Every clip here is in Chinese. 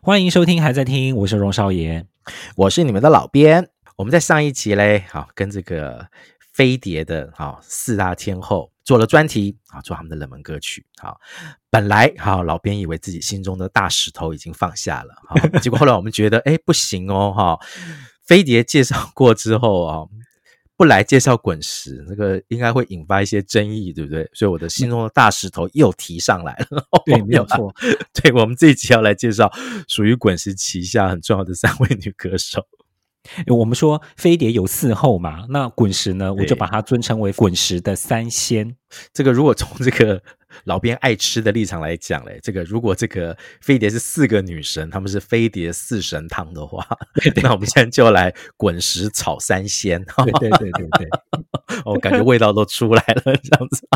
欢迎收听，还在听，我是荣少爷，我是你们的老编。我们在上一集嘞，好跟这个飞碟的好四大天后做了专题，啊，做他们的冷门歌曲。好，本来好老编以为自己心中的大石头已经放下了，好，结果后来我们觉得，哎，不行哦，哈，飞碟介绍过之后啊。不来介绍滚石，那个应该会引发一些争议，对不对？所以我的心中的大石头又提上来了。对，没有错。对，我们这一集要来介绍属于滚石旗下很重要的三位女歌手。我们说飞碟有四后嘛，那滚石呢，我就把它尊称为滚石的三仙。这个如果从这个老编爱吃的立场来讲嘞，这个如果这个飞碟是四个女神，她们是飞碟四神汤的话，对对，那我们现在就来滚石炒三仙。对对对对对，我 感觉味道都出来了，这样子。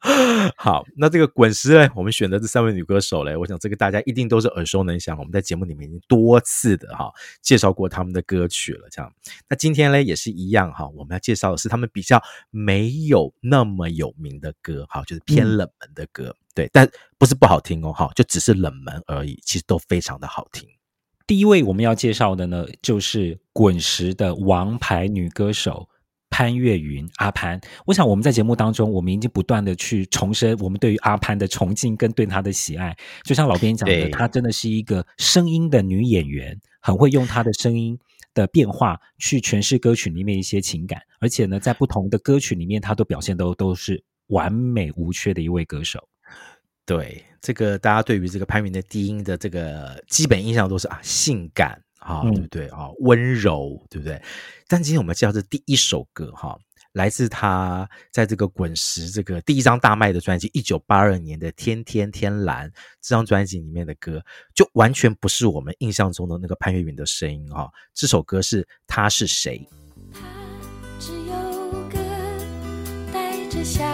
好，那这个滚石嘞，我们选的这三位女歌手嘞，我想这个大家一定都是耳熟能详。我们在节目里面已经多次的哈介绍过他们的歌曲了。这样，那今天嘞也是一样哈，我们要介绍的是他们比较没有那么有名的歌，哈，就是偏冷门的歌。嗯、对，但不是不好听哦，哈，就只是冷门而已，其实都非常的好听。第一位我们要介绍的呢，就是滚石的王牌女歌手。潘越云，阿潘，我想我们在节目当中，我们已经不断的去重申我们对于阿潘的崇敬跟对他的喜爱。就像老编讲的，她真的是一个声音的女演员，很会用她的声音的变化去诠释歌曲里面一些情感，而且呢，在不同的歌曲里面，她都表现都都是完美无缺的一位歌手。对，这个大家对于这个潘越云的低音的这个基本印象都是啊，性感。啊，对不对啊？温柔，对不对？但今天我们介绍的第一首歌，哈，来自他在这个滚石这个第一张大卖的专辑，一九八二年的《天天天蓝》这张专辑里面的歌，就完全不是我们印象中的那个潘越云的声音，哈。这首歌是《他是谁》。他只有个带着笑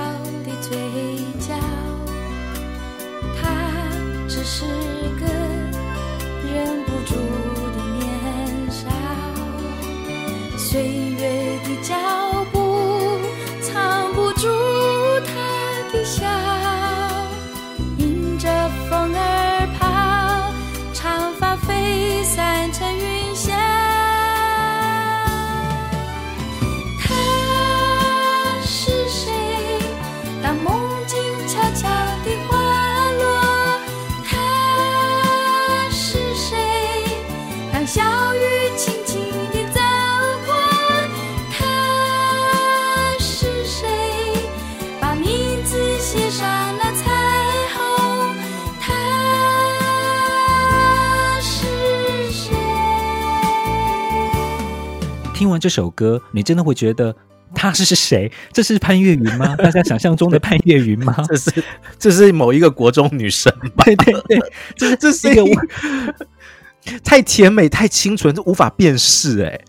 听完这首歌，你真的会觉得他是谁？这是潘越云吗？大家想象中的潘越云吗？这是这是某一个国中女生吧？对对对，这是这是一个太甜美、太清纯，就无法辨识哎。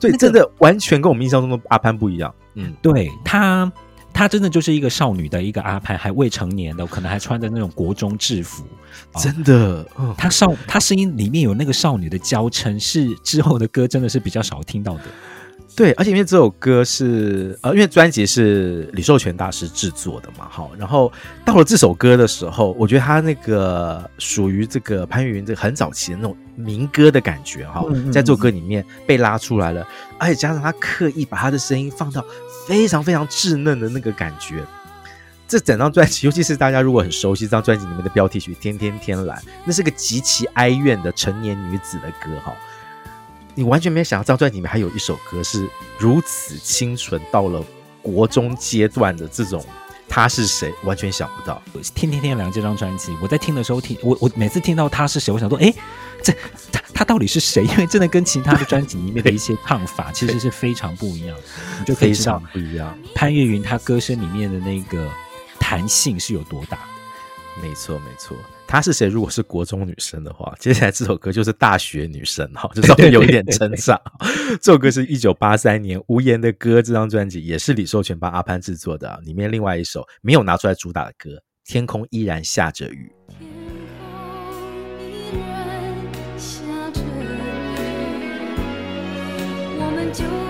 对，真的完全跟我们印象中的阿潘不一样。嗯，对他。她真的就是一个少女的一个阿潘，还未成年的，可能还穿着那种国中制服，真的。她少，她声音里面有那个少女的娇嗔，是之后的歌真的是比较少听到的。对，而且因为这首歌是呃，因为专辑是李寿全大师制作的嘛，好，然后到了这首歌的时候，我觉得他那个属于这个潘越云这个很早期的那种民歌的感觉哈，在这首歌里面被拉出来了，而且加上他刻意把他的声音放到非常非常稚嫩的那个感觉，这整张专辑，尤其是大家如果很熟悉这张专辑里面的标题曲《天天天蓝》，那是个极其哀怨的成年女子的歌哈。你完全没有想到，这张专辑里面还有一首歌是如此清纯，到了国中阶段的这种，他是谁？完全想不到。天天天蓝这张专辑，我在听的时候听，我我每次听到他是谁，我想说，哎，这他他到底是谁？因为真的跟其他的专辑里面的一些唱法其实是非常不一样，你就可以知道不一样。潘越云他歌声里面的那个弹性是有多大。没错没错。她是谁？如果是国中女生的话，接下来这首歌就是大学女生哈，就稍微有一点成长。这首歌是一九八三年《无言的歌》这张专辑，也是李寿全帮阿潘制作的。里面另外一首没有拿出来主打的歌，《天空依然下着雨》。我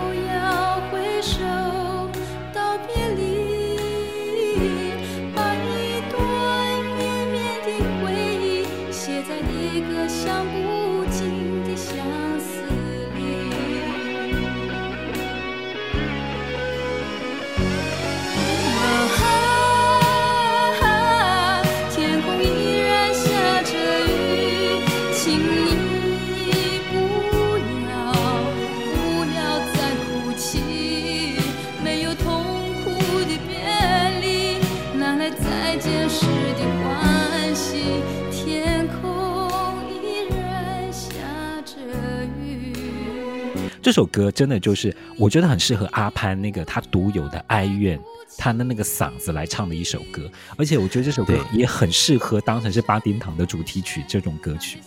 这首歌真的就是我觉得很适合阿潘那个他独有的哀怨，他的那个嗓子来唱的一首歌，而且我觉得这首歌也很适合当成是八丁堂的主题曲这种歌曲。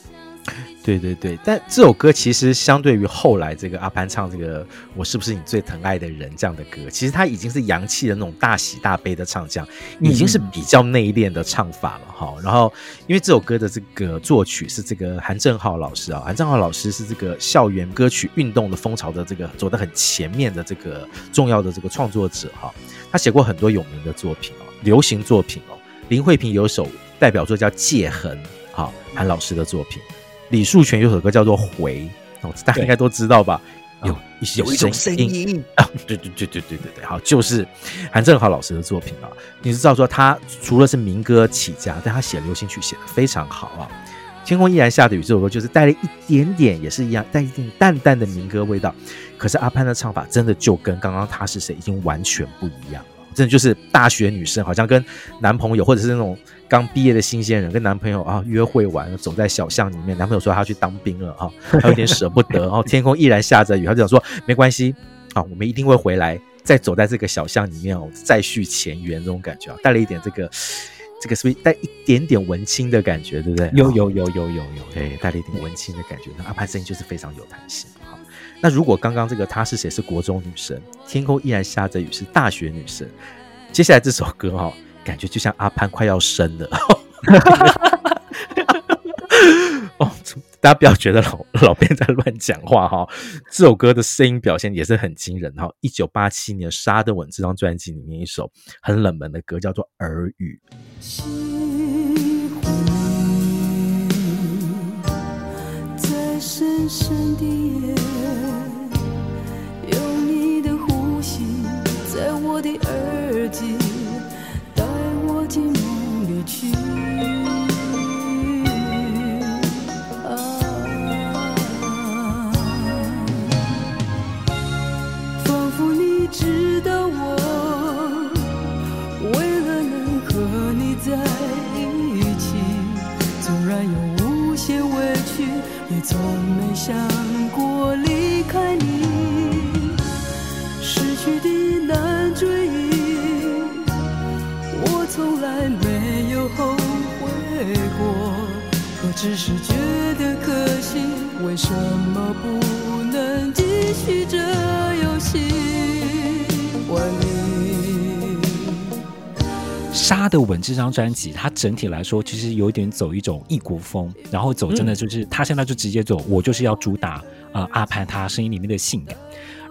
对对对，但这首歌其实相对于后来这个阿潘唱这个“我是不是你最疼爱的人”这样的歌，其实他已经是洋气的那种大喜大悲的唱将，已经是比较内敛的唱法了哈、然后，因为这首歌的这个作曲是这个韩正浩老师啊，韩正浩老师是这个校园歌曲运动的风潮的这个走得很前面的这个重要的这个创作者哈。他写过很多有名的作品哦，流行作品哦。林慧萍有首代表作叫《界痕》，哈，韩老师的作品。李树泉有首歌叫做《回》，哦，大家应该都知道吧？有一些有一种声音啊，对对对对对对对，好，就是韩正豪老师的作品啊。你知道说他除了是民歌起家，但他写流行曲写的非常好啊。天空依然下的雨这首歌就是带了一点点，也是一样带一点淡淡的民歌味道。可是阿潘的唱法真的就跟刚刚他是谁已经完全不一样了。真的就是大学女生，好像跟男朋友或者是那种刚毕业的新鲜人，跟男朋友啊约会完，走在小巷里面，男朋友说他要去当兵了啊，他有点舍不得，然后天空依然下着雨，他就想说没关系啊，我们一定会回来，再走在这个小巷里面哦，再续前缘这种感觉啊，带了一点这个这个是不是带一点点文青的感觉，对不对？有有有有有有，对，带了一点文青的感觉，那阿潘声音就是非常有弹性。那如果刚刚这个他是谁是国中女生，天空依然下着雨是大学女生，接下来这首歌哈、感觉就像阿潘快要生了。哦，大家不要觉得老老编在乱讲话哈、这首歌的声音表现也是很惊人哈。一九八七年沙德文这张专辑里面一首很冷门的歌叫做《耳语》。深深的夜在我的耳机，带我进梦里去。杀得稳这张专辑，它整体来说其实有点走一种异国风，然后走真的就是他现在就直接走，我就是要主打呃阿潘他声音里面的性感。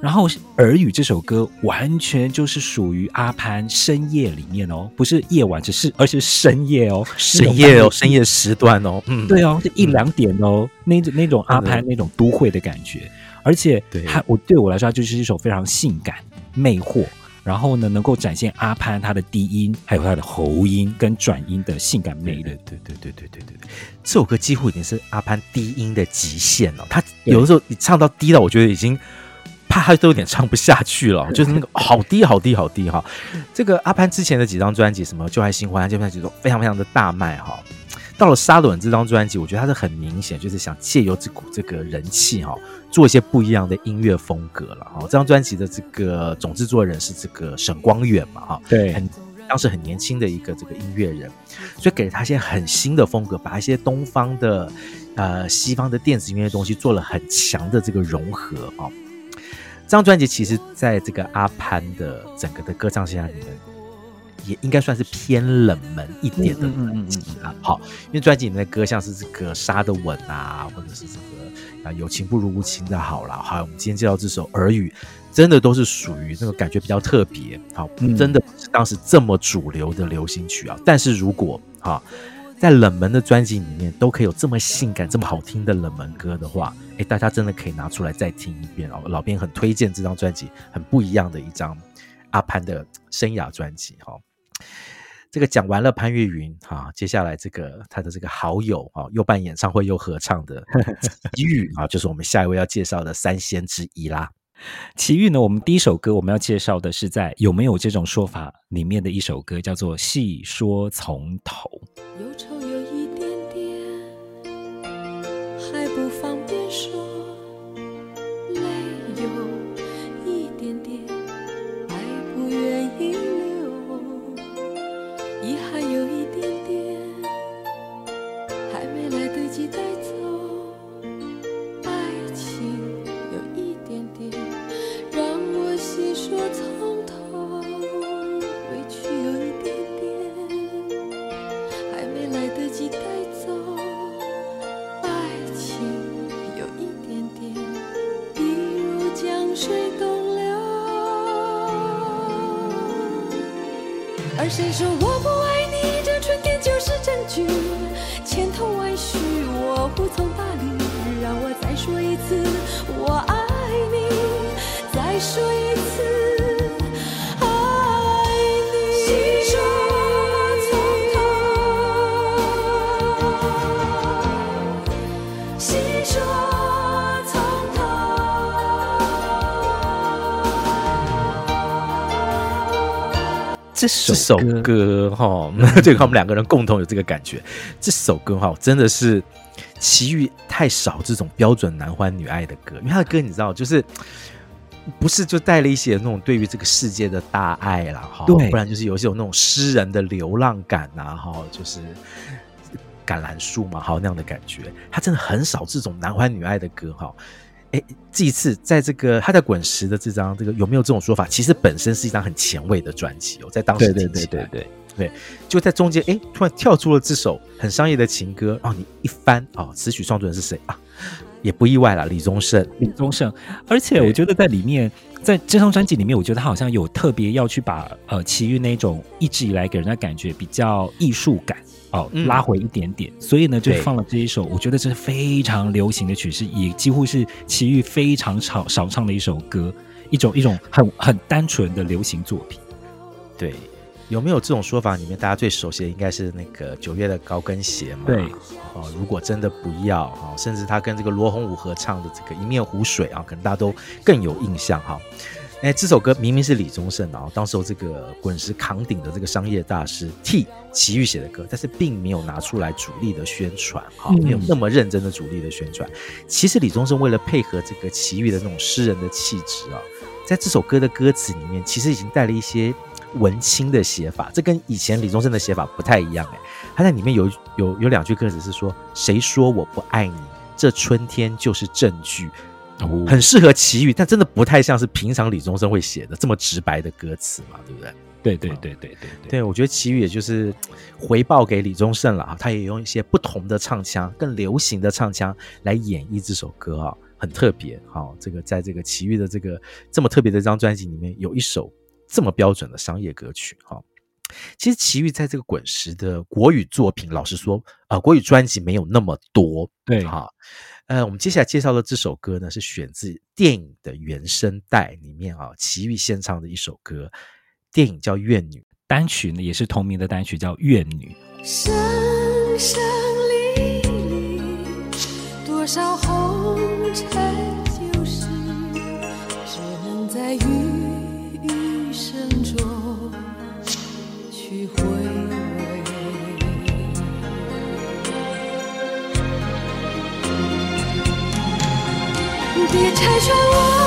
然后《耳语》这首歌完全就是属于阿潘深夜里面哦，不是夜晚，只是而是深夜哦，深夜哦，深夜时段哦，嗯，对哦，就一两点哦，嗯、那种那种阿潘那种都会的感觉，嗯、而且他我对我来说，它就是一首非常性感魅惑，然后呢，能够展现阿潘他的低音，还有他的喉音跟转音的性感魅力。对对对对对对对，这首歌几乎已经是阿潘低音的极限了。他有的时候你唱到低到，我觉得已经。怕他都有点唱不下去了，就是那个好低好低好低哈。这个阿潘之前的几张专辑，什么《旧爱新欢》这张专辑都非常非常的大卖哈。到了《沙伦》这张专辑，我觉得他是很明显，就是想借由这股这个人气哈，做一些不一样的音乐风格了哈。这张专辑的这个总制作人是这个沈光远嘛哈，对，很当时很年轻的一个这个音乐人，所以给了他一些很新的风格，把一些东方的、呃西方的电子音乐的东西做了很强的这个融合啊、哦。这张专辑其实在这个阿潘的整个的歌唱生涯里面，也应该算是偏冷门一点的专辑啊。好，因为专辑里面的歌像是这个杀的稳啊，或者是这个啊有情不如无情的好啦。好，我们今天介绍这首耳语。真的都是属于那个感觉比较特别，好，真的不是当时这么主流的流行曲啊。但是如果哈，在冷门的专辑里面都可以有这么性感、这么好听的冷门歌的话，哎，大家真的可以拿出来再听一遍哦。老编很推荐这张专辑，很不一样的一张阿潘的生涯专辑哈。这个讲完了潘越云啊，接下来这个他的这个好友啊，又办演唱会又合唱的齐豫啊，就是我们下一位要介绍的三仙之一啦。齐豫呢，我们第一首歌我们要介绍的是在有没有这种说法里面的一首歌，叫做《戏说从头》。这首歌哈，这个我们两个人共同有这个感觉。这首歌哈，真的是奇遇太少这种标准男欢女爱的歌，因为他的歌你知道，就是不是就带了一些那种对于这个世界的大爱啦，哈，不然就是有些有那种诗人的流浪感呐，哈，就是橄榄树嘛，哈那样的感觉。他真的很少这种男欢女爱的歌哈。哎，这一次在这个他在滚石的这张这个有没有这种说法？其实本身是一张很前卫的专辑哦，在当时听起来，对对对对对对，就在中间哎，突然跳出了这首很商业的情歌，哦，你一翻啊，词、哦、曲创作人是谁啊？也不意外了，李宗盛，李宗盛。而且我觉得在里面，在这张专辑里面，我觉得他好像有特别要去把呃齐豫那种一直以来给人家感觉比较艺术感。哦，拉回一点点，嗯、所以呢，就放了这一首，我觉得这是非常流行的曲式，也几乎是齐豫非常少少唱的一首歌，一种一种很很单纯的流行作品。对，有没有这种说法？里面大家最熟悉的应该是那个九月的高跟鞋嘛？对，哦，如果真的不要啊，甚至他跟这个罗红武合唱的这个一面湖水啊，可能大家都更有印象哈。哎，这首歌明明是李宗盛啊，当时候这个滚石扛鼎的这个商业大师替齐豫写的歌，但是并没有拿出来主力的宣传，哈，没有那么认真的主力的宣传。其实李宗盛为了配合这个齐豫的那种诗人的气质啊，在这首歌的歌词里面，其实已经带了一些文青的写法，这跟以前李宗盛的写法不太一样。哎，他在里面有有有两句歌词是说：“谁说我不爱你？这春天就是证据。”很适合齐豫，但真的不太像是平常李宗盛会写的这么直白的歌词嘛，对不对？对对对对对对，我觉得齐豫也就是回报给李宗盛了啊，他也用一些不同的唱腔，更流行的唱腔来演绎这首歌啊，很特别。好，这个在这个齐豫的这个这么特别的一张专辑里面，有一首这么标准的商业歌曲。哈，其实齐豫在这个滚石的国语作品，老实说啊，国语专辑没有那么多。对，哈。呃，我们接下来介绍的这首歌呢，是选自电影的原声带里面啊，齐豫献唱的一首歌，电影叫《怨女》，单曲呢也是同名的单曲叫《怨女》。声声离离，多少红尘旧事，只能在别拆穿我。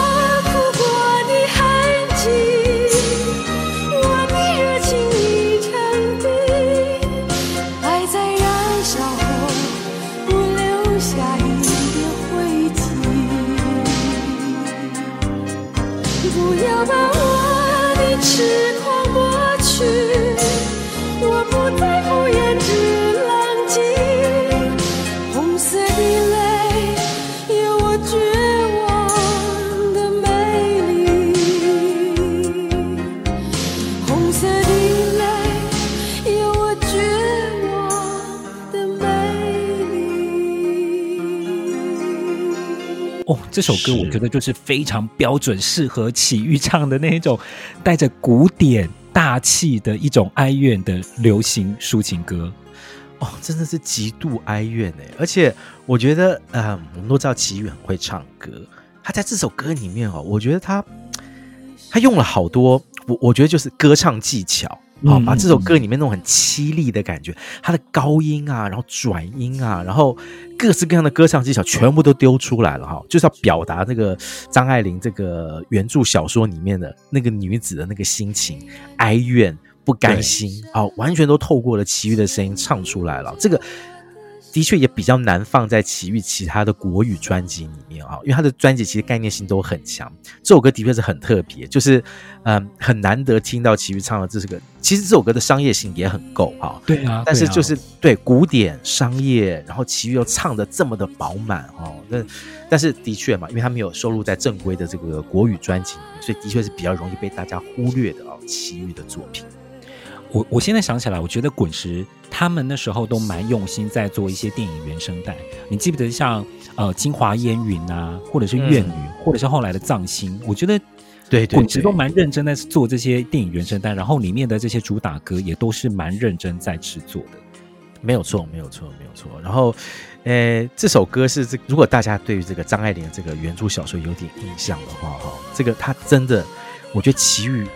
哦，这首歌我觉得就是非常标准，适合齐豫唱的那一种，带着古典大气的一种哀怨的流行抒情歌。哦，真的是极度哀怨哎！而且我觉得，呃，我们都知道齐豫很会唱歌，他在这首歌里面哦，我觉得他他用了好多，我我觉得就是歌唱技巧。好，把这首歌里面那种很凄厉的感觉，它的高音啊，然后转音啊，然后各式各样的歌唱技巧全部都丢出来了哈，就是要表达这个张爱玲这个原著小说里面的那个女子的那个心情，哀怨、不甘心，好，完全都透过了齐豫的声音唱出来了，这个。的确也比较难放在齐豫其他的国语专辑里面啊，因为他的专辑其实概念性都很强。这首歌的确是很特别，就是嗯很难得听到齐豫唱的这首歌，其实这首歌的商业性也很够哈。对啊，但是就是对古典商业，然后齐豫又唱的这么的饱满哦。那但是的确嘛，因为他没有收录在正规的这个国语专辑里面，所以的确是比较容易被大家忽略的哦。齐豫的作品。我我现在想起来，我觉得滚石他们那时候都蛮用心在做一些电影原声带。你记不记得像呃《京华烟云》啊，或者是《怨女》嗯，或者是后来的《藏心》？我觉得对滚石都蛮认真在做这些电影原声带，然后里面的这些主打歌也都是蛮认真在制作的。没有错，没有错，没有错。然后，呃，这首歌是这，如果大家对于这个张爱玲的这个原著小说有点印象的话，哈，这个她真的，我觉得齐豫。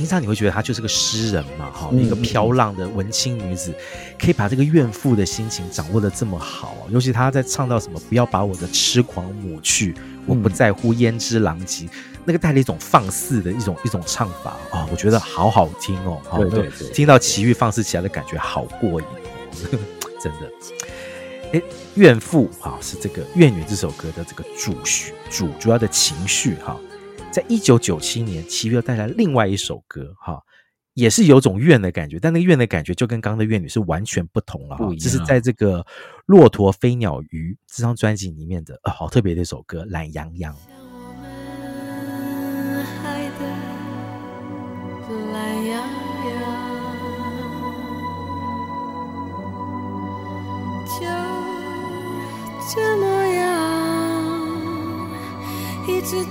平常你会觉得她就是个诗人嘛，哈，一个飘浪的文青女子，可以把这个怨妇的心情掌握的这么好，尤其她在唱到什么“不要把我的痴狂抹去，我不在乎胭脂狼藉”，那个带了一种放肆的一种一种唱法啊，我觉得好好听哦，对对对，听到奇遇放肆起来的感觉好过瘾，真的。哎，怨妇哈是这个《怨女》这首歌的这个主序主主要的情绪哈。在一九九七年，齐豫又带来另外一首歌，哈，也是有种怨的感觉，但那个怨的感觉就跟刚刚的《怨女》是完全不同了，哈，这是在这个《骆驼飞鸟鱼》这张专辑里面的，呃，好特别的一首歌《懒洋洋》。懒洋洋，就这么样，一直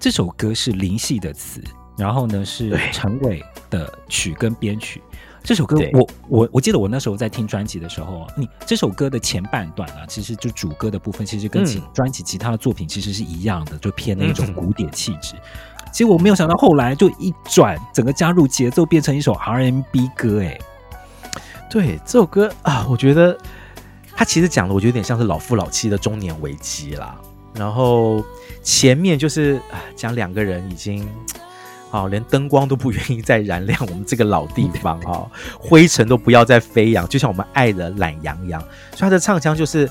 这首歌是林夕的词，然后呢是陈伟的曲跟编曲。这首歌我我我记得我那时候在听专辑的时候，你这首歌的前半段啊，其实就主歌的部分，其实跟其专辑其他的作品其实是一样的，就偏那种古典气质。结果我没有想到后来就一转，整个加入节奏变成一首 R&B 歌。哎，对这首歌啊，我觉得它其实讲的，我觉得有点像是老夫老妻的中年危机啦。然后前面就是讲两个人已经，啊，连灯光都不愿意再燃亮我们这个老地方哦，灰尘都不要再飞扬，就像我们爱的懒洋洋。所以他的唱腔就是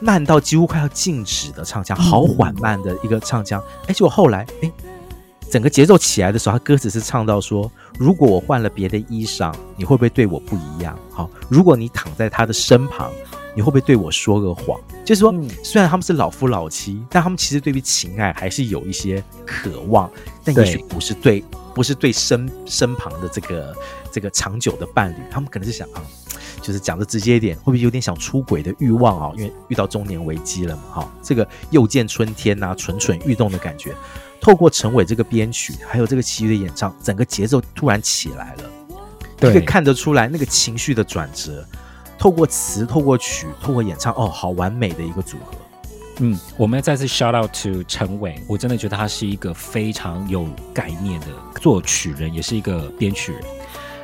慢到几乎快要静止的唱腔，好缓慢的一个唱腔。哎，结果后来，哎，整个节奏起来的时候，他歌词是唱到说：“如果我换了别的衣裳，你会不会对我不一样？好，如果你躺在他的身旁。”你会不会对我说个谎？就是说，嗯虽然他们是老夫老妻，但他们其实对于情爱还是有一些渴望，但也许不是对，对不是对身身旁的这个这个长久的伴侣，他们可能是想啊，就是讲的直接一点，会不会有点想出轨的欲望啊？因为遇到中年危机了嘛，哈，这个又见春天呐、啊，蠢蠢欲动的感觉，透过陈伟这个编曲，还有这个其余的演唱，整个节奏突然起来了，对，可以看得出来那个情绪的转折。透过词，透过曲，透过演唱，哦，好完美的一个组合。嗯，我们要再次 shout out to 陈伟，我真的觉得他是一个非常有概念的作曲人，也是一个编曲人。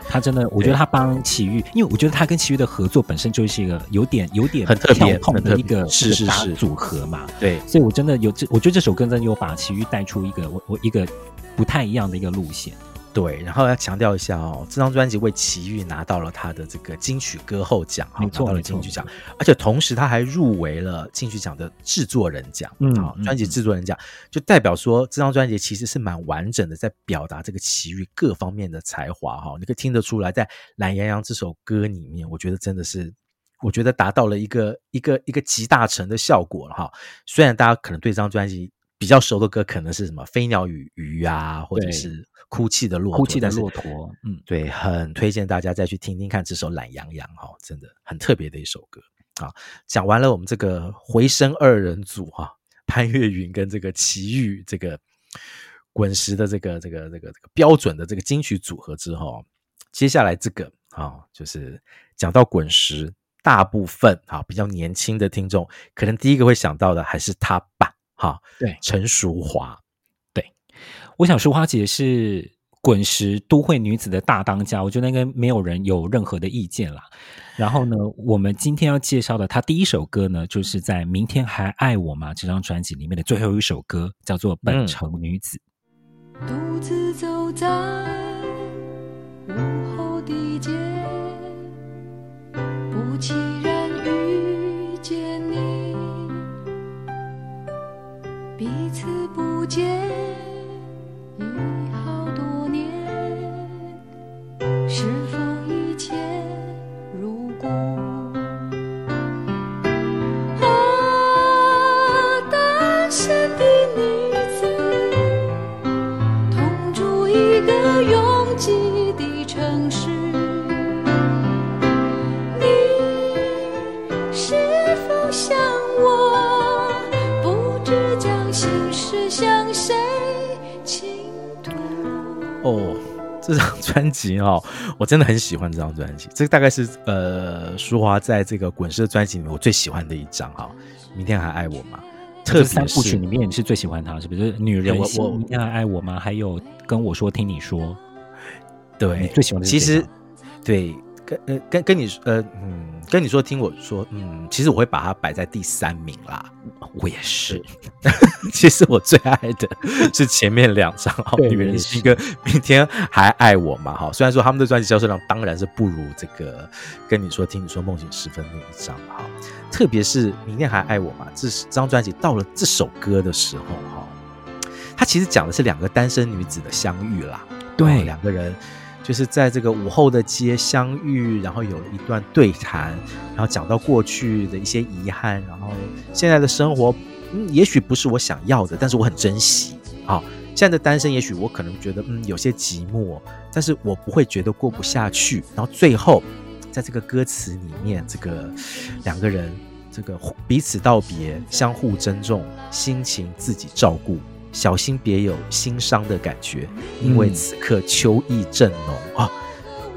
他真的，我觉得他帮齐豫，因为我觉得他跟齐豫的合作本身就是一个有点有点很特别、痛的一个是是是组合嘛。对，所以我真的有这，我觉得这首歌真的有把齐豫带出一个我我一个不太一样的一个路线。对，然后要强调一下哦，这张专辑为奇遇拿到了他的这个金曲歌后奖，哈，拿到了金曲奖，而且同时他还入围了金曲奖的制作人奖，嗯，好，专辑制作人奖，就代表说这张专辑其实是蛮完整的，在表达这个奇遇各方面的才华，哈，你可以听得出来，在《懒羊羊》这首歌里面，我觉得真的是，我觉得达到了一个一个一个集大成的效果了，哈，虽然大家可能对这张专辑比较熟的歌可能是什么《飞鸟与鱼》啊，或者是。哭泣的骆驼，哭泣的骆驼，嗯，对，很推荐大家再去听听看这首《懒羊羊》哈，真的很特别的一首歌啊。讲完了我们这个回声二人组哈，潘越云跟这个齐豫这个滚石的这个这个这个这个标准的这个金曲组合之后，接下来这个啊，就是讲到滚石，大部分啊比较年轻的听众，可能第一个会想到的还是他爸哈，对，陈淑华，对。我想淑华姐是滚石都会女子的大当家，我觉得应该没有人有任何的意见啦。然后呢，我们今天要介绍的她第一首歌呢，就是在《明天还爱我吗》这张专辑里面的最后一首歌，叫做《本城女子》。独自走在午后的街，不期然彼此不见已好多年专辑哦，我真的很喜欢这张专辑。这个大概是呃，淑华在这个滚石的专辑里面我最喜欢的一张哈。明天还爱我吗？特别是三部曲里面你是最喜欢他，是不是？女人我，我明天还爱我吗？还有跟我说听你说，对，最喜欢的。其实对。跟呃跟跟你呃嗯跟你说听我说嗯，其实我会把它摆在第三名啦。我也是，其实我最爱的是前面两张《女人心》跟《明天还爱我嘛》哈。虽然说他们的专辑销售量当然是不如这个跟你说听你说梦醒时分那一张哈，特别是《明天还爱我嘛》这张专辑到了这首歌的时候哈，它其实讲的是两个单身女子的相遇啦，对，两个人。就是在这个午后的街相遇，然后有一段对谈，然后讲到过去的一些遗憾，然后现在的生活，嗯，也许不是我想要的，但是我很珍惜啊。现在的单身，也许我可能觉得嗯有些寂寞，但是我不会觉得过不下去。然后最后，在这个歌词里面，这个两个人这个彼此道别，相互珍重，心情自己照顾。小心别有心伤的感觉，因为此刻秋意正浓啊！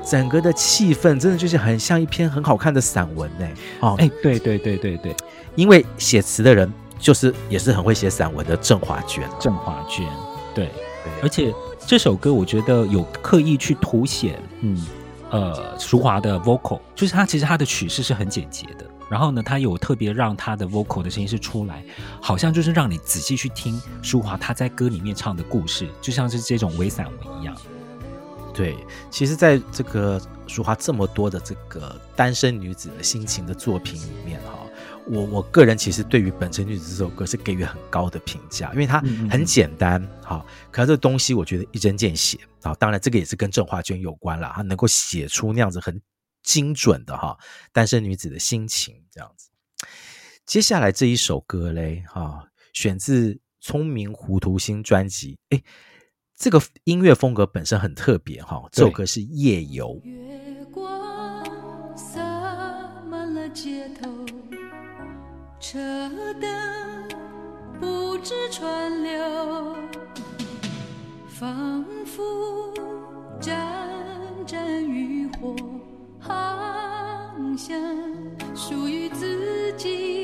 整个的气氛真的就是很像一篇很好看的散文呢。哦，哎，对对对对对，因为写词的人就是也是很会写散文的郑华娟。郑华娟，对，对，而且这首歌我觉得有刻意去凸显，嗯，呃，淑华的 vocal，就是他其实他的曲式是很简洁的。然后呢，他有特别让他的 vocal 的声音是出来，好像就是让你仔细去听舒华他在歌里面唱的故事，就像是这种微散文一样。对，其实，在这个舒华这么多的这个单身女子的心情的作品里面，哈，我我个人其实对于《本身女子》这首歌是给予很高的评价，因为它很简单，哈，可是这东西我觉得一针见血啊。当然，这个也是跟郑华娟有关了，她能够写出那样子很。精准的哈，单身女子的心情这样子。接下来这一首歌嘞，哈，选自《聪明糊涂心》专辑。诶，这个音乐风格本身很特别哈。这首歌是《夜游》。月光洒满了街头，车灯不知川流，仿佛盏盏渔火，航向属于自己。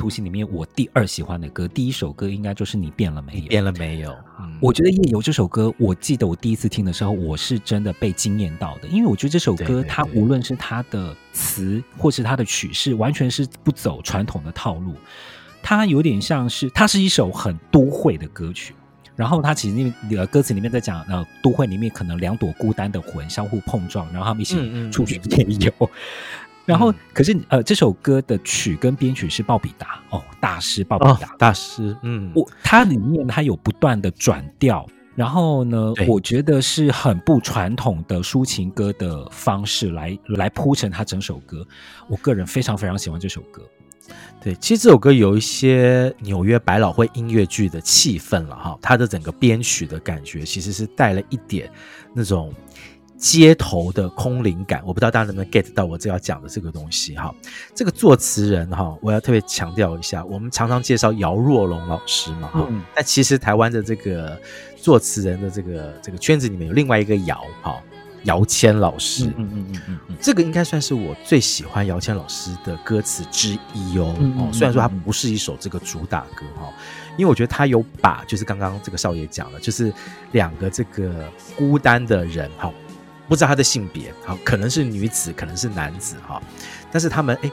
聪明糊涂心》里面我第二喜欢的歌，第一首歌应该就是《你变了没有》。变了没有？嗯、我觉得《夜游》这首歌，我记得我第一次听的时候，我是真的被惊艳到的，因为我觉得这首歌它无论是它的词或是它的曲式，完全是不走传统的套路。它有点像是，它是一首很都会的歌曲。然后它其实那个歌词里面在讲，呃，都会里面可能两朵孤单的魂相互碰撞，然后他们一起出去 夜游。嗯嗯然后，可是呃，这首歌的曲跟编曲是鲍比达哦，大师鲍比达、哦、大师，嗯，我它里面它有不断的转调，然后呢，我觉得是很不传统的抒情歌的方式来来铺成它整首歌，我个人非常非常喜欢这首歌。对，其实这首歌有一些纽约百老汇音乐剧的气氛了哈，它的整个编曲的感觉其实是带了一点那种。街头的空灵感，我不知道大家能不能 get 到我这要讲的这个东西哈。这个作词人哈，我要特别强调一下，我们常常介绍姚若龙老师嘛哈，嗯、但其实台湾的这个作词人的这个这个圈子里面有另外一个姚哈，姚谦老师，嗯嗯嗯嗯嗯，这个应该算是我最喜欢姚谦老师的歌词之一哦。哦，虽然说他不是一首这个主打歌哈，因为我觉得他有把就是刚刚这个少爷讲了，就是两个这个孤单的人哈。不知道他的性别，好，可能是女子，可能是男子，哈，但是他们哎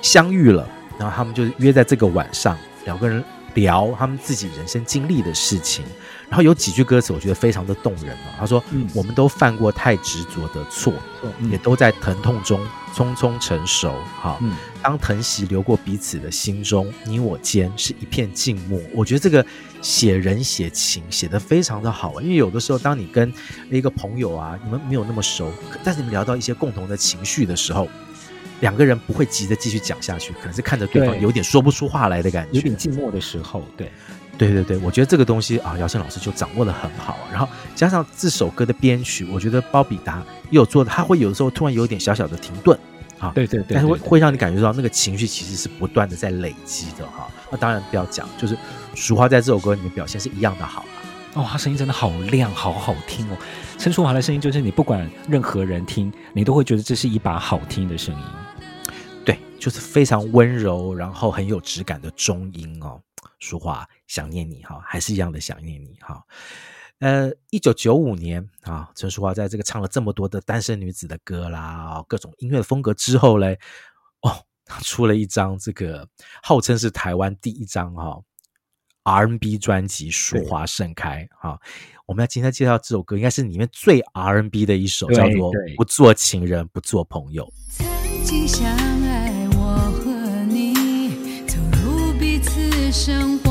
相遇了，然后他们就约在这个晚上，两个人聊他们自己人生经历的事情，然后有几句歌词我觉得非常的动人啊，他说：“嗯、我们都犯过太执着的错，嗯、也都在疼痛中匆匆成熟，哈，嗯、当疼惜流过彼此的心中，你我间是一片静默。”我觉得这个。写人写情写的非常的好，因为有的时候，当你跟一个朋友啊，你们没有那么熟，但是你们聊到一些共同的情绪的时候，两个人不会急着继续讲下去，可能是看着对方有点说不出话来的感觉，有点静默的时候，对，对对对，我觉得这个东西啊，姚谦老师就掌握的很好，然后加上这首歌的编曲，我觉得包比达又有做的，他会有的时候突然有一点小小的停顿。啊，对对对，但是会会让你感觉到那个情绪其实是不断的在累积的哈。那当然不要讲，就是淑华在这首歌里面表现是一样的好哦，他声音真的好亮，好好听哦。陈淑华的声音就是你不管任何人听，你都会觉得这是一把好听的声音。对，就是非常温柔，然后很有质感的中音哦。淑华想念你哈，还是一样的想念你哈。呃，一九九五年啊，陈淑桦在这个唱了这么多的单身女子的歌啦，各种音乐的风格之后嘞，哦，出了一张这个号称是台湾第一张哈、哦、R&B 专辑《淑华盛开》啊。我们要今天介绍这首歌，应该是里面最 R&B 的一首，叫做《不做情人不做朋友》。曾经相爱，我和你走入彼此生活。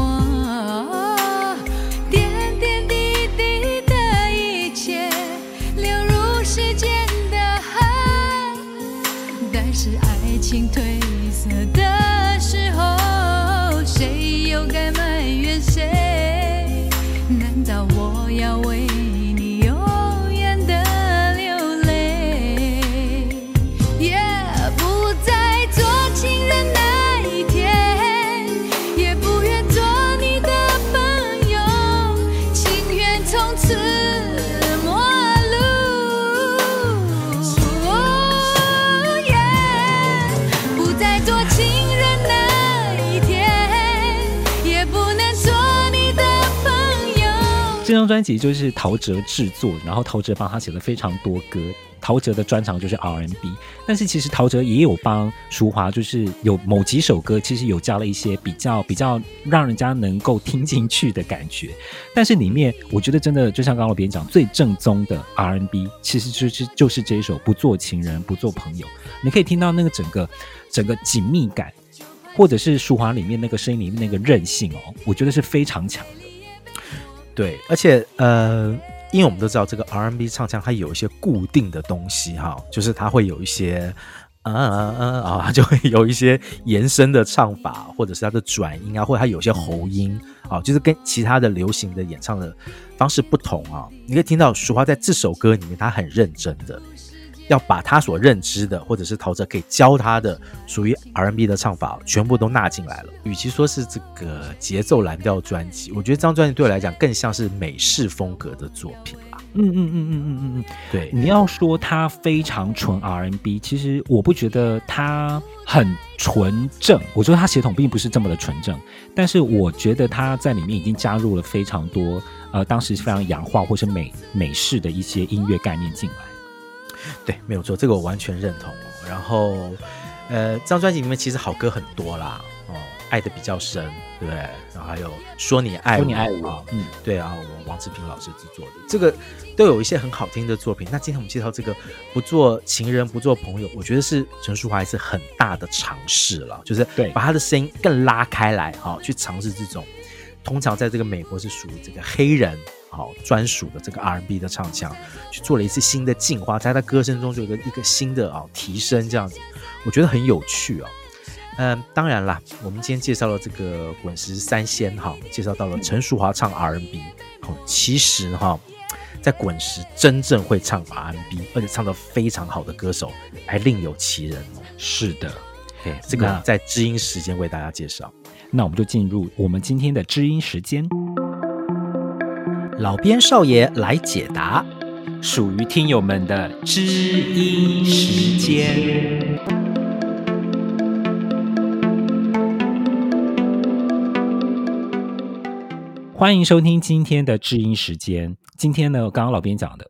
专辑就是陶喆制作，然后陶喆帮他写了非常多歌。陶喆的专长就是 R N B，但是其实陶喆也有帮淑华，就是有某几首歌，其实有加了一些比较比较让人家能够听进去的感觉。但是里面我觉得真的就像刚刚别人讲，最正宗的 R N B 其实就是就是这一首《不做情人不做朋友》。你可以听到那个整个整个紧密感，或者是淑华里面那个声音里面那个韧性哦，我觉得是非常强的。对，而且呃，因为我们都知道这个 R&B 唱腔它有一些固定的东西哈，就是它会有一些嗯嗯嗯啊，就会有一些延伸的唱法，或者是它的转音啊，或者它有些喉音啊，就是跟其他的流行的演唱的方式不同啊。你可以听到淑华在这首歌里面，她很认真的。要把他所认知的，或者是陶喆可以教他的属于 R&B 的唱法，全部都纳进来了。与其说是这个节奏蓝调专辑，我觉得这张专辑对我来讲更像是美式风格的作品啦。嗯嗯嗯嗯嗯嗯嗯，对。你要说它非常纯 R&B，其实我不觉得它很纯正。我觉得它血统并不是这么的纯正，但是我觉得它在里面已经加入了非常多呃，当时非常洋化或是美美式的一些音乐概念进来。对，没有错，这个我完全认同哦。然后，呃，这张专辑里面其实好歌很多啦，哦，爱的比较深，对不对？然后还有说你爱我，说你爱我，嗯，对啊，我王志平老师制作的，这个都有一些很好听的作品。那今天我们介绍这个不做情人不做朋友，我觉得是陈淑华一次很大的尝试了，就是对把他的声音更拉开来，哈、哦，去尝试这种通常在这个美国是属于这个黑人。好专属的这个 R&B 的唱腔，去做了一次新的进化，在他歌声中就有一个一个新的啊提升，这样子，我觉得很有趣哦。嗯，当然啦，我们今天介绍了这个滚石三仙哈，介绍到了陈淑华唱 R&B。好，其实哈，在滚石真正会唱 R&B，而且唱得非常好的歌手还另有其人哦。是的，嘿，这个在知音时间为大家介绍。那我们就进入我们今天的知音时间。老边少爷来解答，属于听友们的知音时间。欢迎收听今天的知音时间。今天呢，刚刚老边讲的，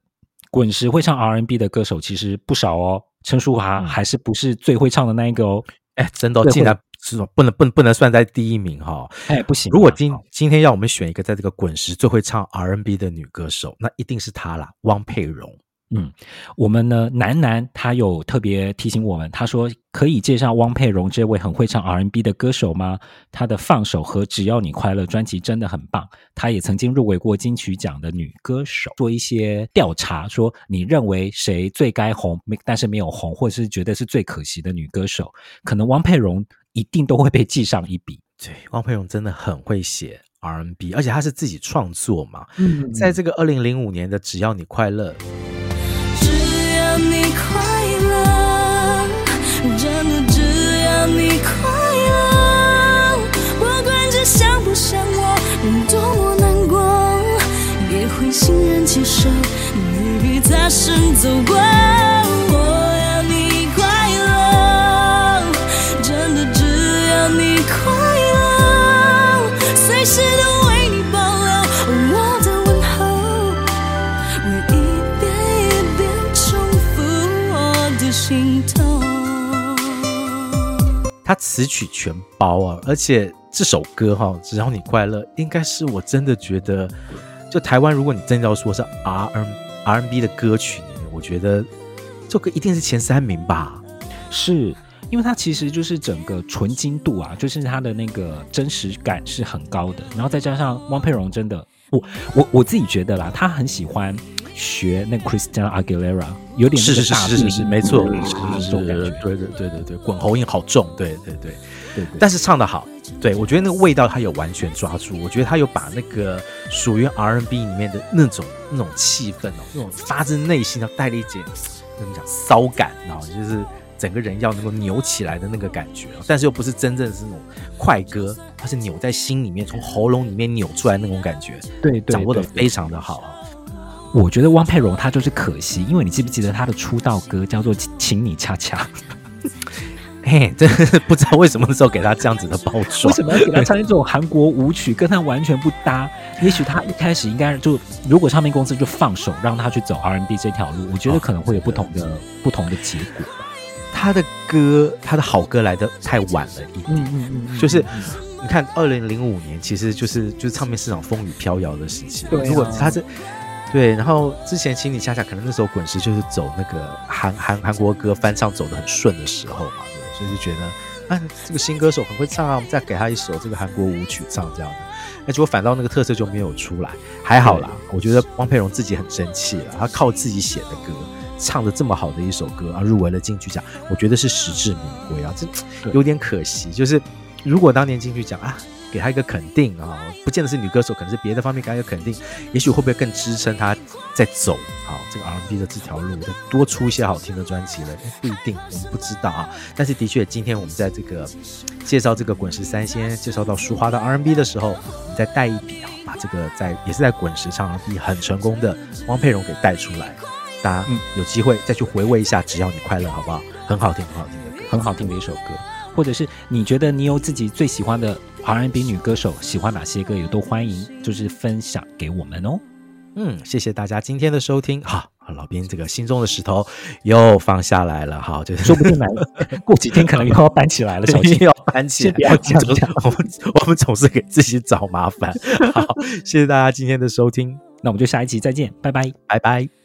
滚石会唱 R&B 的歌手其实不少哦。陈淑华还是不是最会唱的那一个哦？哎，真的，竟然。是说不能不能不能算在第一名哈？哎，不行。如果今今天要我们选一个在这个滚石最会唱 R&B 的女歌手，那一定是她啦，汪佩蓉。嗯，我们呢，楠楠她有特别提醒我们，她说可以介绍汪佩蓉这位很会唱 R&B 的歌手吗？她的《放手》和《只要你快乐》专辑真的很棒。她也曾经入围过金曲奖的女歌手。做一些调查，说你认为谁最该红，没但是没有红，或者是觉得是最可惜的女歌手，可能汪佩蓉一定都会被记上一笔。对，汪佩蓉真的很会写 R&B，而且他是自己创作嘛。嗯，在这个二零零五年的《只要你快乐》。词曲全包啊，而且这首歌哈，只要你快乐，应该是我真的觉得，就台湾，如果你真要说是 R N R N B 的歌曲，我觉得这歌一定是前三名吧。是因为它其实就是整个纯金度啊，就是它的那个真实感是很高的，然后再加上汪佩蓉真的，我我我自己觉得啦，他很喜欢。学那 Christina Aguilera 有点是是是是是没错，是是对对对对对对，滚喉音好重，对对对。对，但是唱的好，对我觉得那个味道他有完全抓住，我觉得他有把那个属于 R&B 里面的那种那种气氛哦，那种发自内心的带了一点怎么讲骚感，然后就是整个人要能够扭起来的那个感觉，但是又不是真正是那种快歌，它是扭在心里面，从喉咙里面扭出来那种感觉，对，掌握的非常的好。我觉得汪佩蓉她就是可惜，因为你记不记得她的出道歌叫做《请你恰恰》？嘿，真的不知道为什么那时候给她这样子的包装，为什么要给她唱一种韩国舞曲，跟她完全不搭？也许她一开始应该就，如果唱片公司就放手让她去走 R&B 这条路，我觉得可能会有不同的、哦、不同的结果。她的歌，他的好歌来的太晚了一点，嗯嗯嗯，就是你看，二零零五年其实就是就是唱片市场风雨飘摇的时期，对、啊，如果他是。对，然后之前请你恰恰，可能那时候滚石就是走那个韩韩韩国歌翻唱走的很顺的时候嘛，对，所以就觉得啊，这个新歌手很会唱啊，我们再给他一首这个韩国舞曲唱这样的，那结果反倒那个特色就没有出来，还好啦，我觉得汪佩蓉自己很争气了，他靠自己写的歌唱的这么好的一首歌啊，入围了金曲奖，我觉得是实至名归啊，这有点可惜，就是如果当年金曲奖啊。给他一个肯定啊，不见得是女歌手，可能是别的方面给他一个肯定，也许会不会更支撑他再走啊这个 R&B 的这条路，再多出一些好听的专辑了，不一定，我们不知道啊。但是的确，今天我们在这个介绍这个滚石三仙，介绍到淑华的 R&B 的时候，我们再带一笔啊，把这个在也是在滚石唱 R&B 很成功的汪佩蓉给带出来，大家有机会再去回味一下，只要你快乐，好不好？很好听，很好听的歌，很好听的一首歌，或者是你觉得你有自己最喜欢的。R&B 女歌手喜欢哪些歌也都欢迎，就是分享给我们哦。嗯，谢谢大家今天的收听。好，老兵这个心中的石头又放下来了。好，就是说不定来 过几天可能又要搬起来了，小心 要搬起来。我们我们总是给自己找麻烦。好，谢谢大家今天的收听，那我们就下一集再见，拜拜，拜拜。